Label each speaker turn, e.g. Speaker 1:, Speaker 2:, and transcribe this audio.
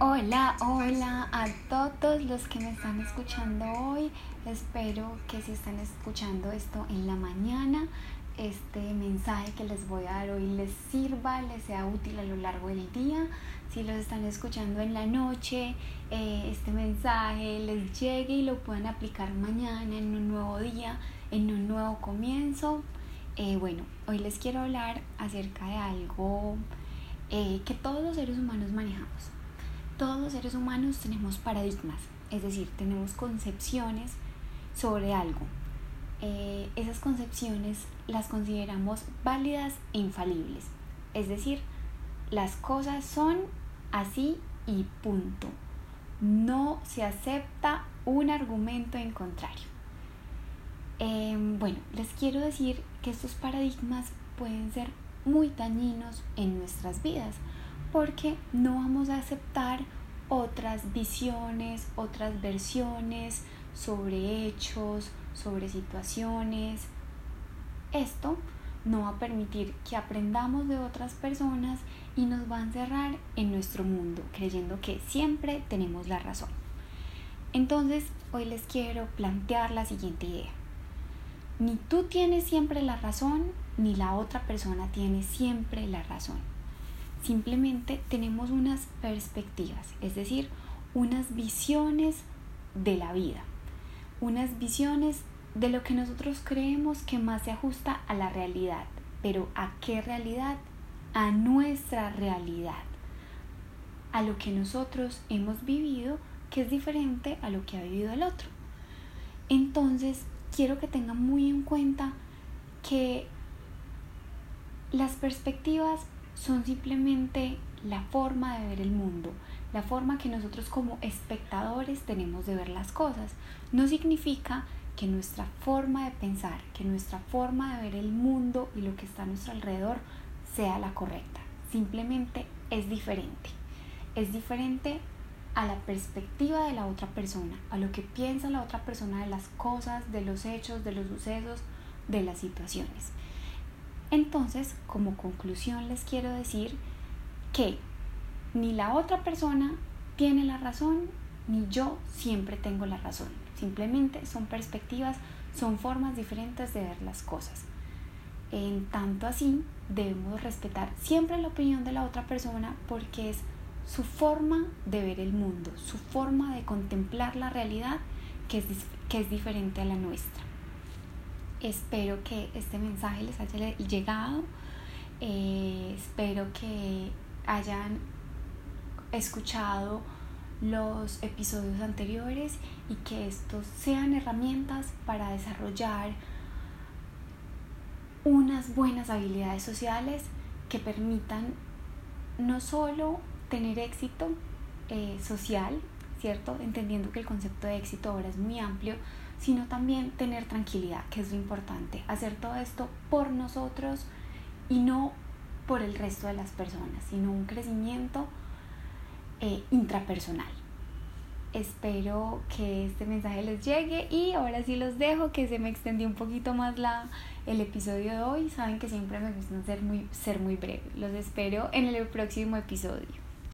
Speaker 1: Hola, hola a todos los que me están escuchando hoy. Espero que si están escuchando esto en la mañana, este mensaje que les voy a dar hoy les sirva, les sea útil a lo largo del día. Si los están escuchando en la noche, eh, este mensaje les llegue y lo puedan aplicar mañana en un nuevo día, en un nuevo comienzo. Eh, bueno, hoy les quiero hablar acerca de algo eh, que todos los seres humanos manejamos. Todos los seres humanos tenemos paradigmas, es decir, tenemos concepciones sobre algo. Eh, esas concepciones las consideramos válidas e infalibles, es decir, las cosas son así y punto. No se acepta un argumento en contrario. Em, bueno, les quiero decir que estos paradigmas pueden ser muy dañinos en nuestras vidas porque no vamos a aceptar otras visiones, otras versiones sobre hechos, sobre situaciones. Esto no va a permitir que aprendamos de otras personas y nos va a encerrar en nuestro mundo, creyendo que siempre tenemos la razón. Entonces, hoy les quiero plantear la siguiente idea. Ni tú tienes siempre la razón, ni la otra persona tiene siempre la razón. Simplemente tenemos unas perspectivas, es decir, unas visiones de la vida, unas visiones de lo que nosotros creemos que más se ajusta a la realidad. Pero ¿a qué realidad? A nuestra realidad, a lo que nosotros hemos vivido que es diferente a lo que ha vivido el otro. Entonces, quiero que tengan muy en cuenta que las perspectivas son simplemente la forma de ver el mundo, la forma que nosotros como espectadores tenemos de ver las cosas. No significa que nuestra forma de pensar, que nuestra forma de ver el mundo y lo que está a nuestro alrededor sea la correcta. Simplemente es diferente. Es diferente a la perspectiva de la otra persona, a lo que piensa la otra persona de las cosas, de los hechos, de los sucesos, de las situaciones. Entonces, como conclusión les quiero decir que ni la otra persona tiene la razón, ni yo siempre tengo la razón. Simplemente son perspectivas, son formas diferentes de ver las cosas. En tanto así, debemos respetar siempre la opinión de la otra persona porque es su forma de ver el mundo, su forma de contemplar la realidad que es, que es diferente a la nuestra. Espero que este mensaje les haya llegado. Eh, espero que hayan escuchado los episodios anteriores y que estos sean herramientas para desarrollar unas buenas habilidades sociales que permitan no solo tener éxito eh, social, ¿cierto? Entendiendo que el concepto de éxito ahora es muy amplio, sino también tener tranquilidad, que es lo importante, hacer todo esto por nosotros y no por el resto de las personas, sino un crecimiento eh, intrapersonal. Espero que este mensaje les llegue y ahora sí los dejo, que se me extendió un poquito más la, el episodio de hoy. Saben que siempre me gusta ser muy, ser muy breve. Los espero en el próximo episodio.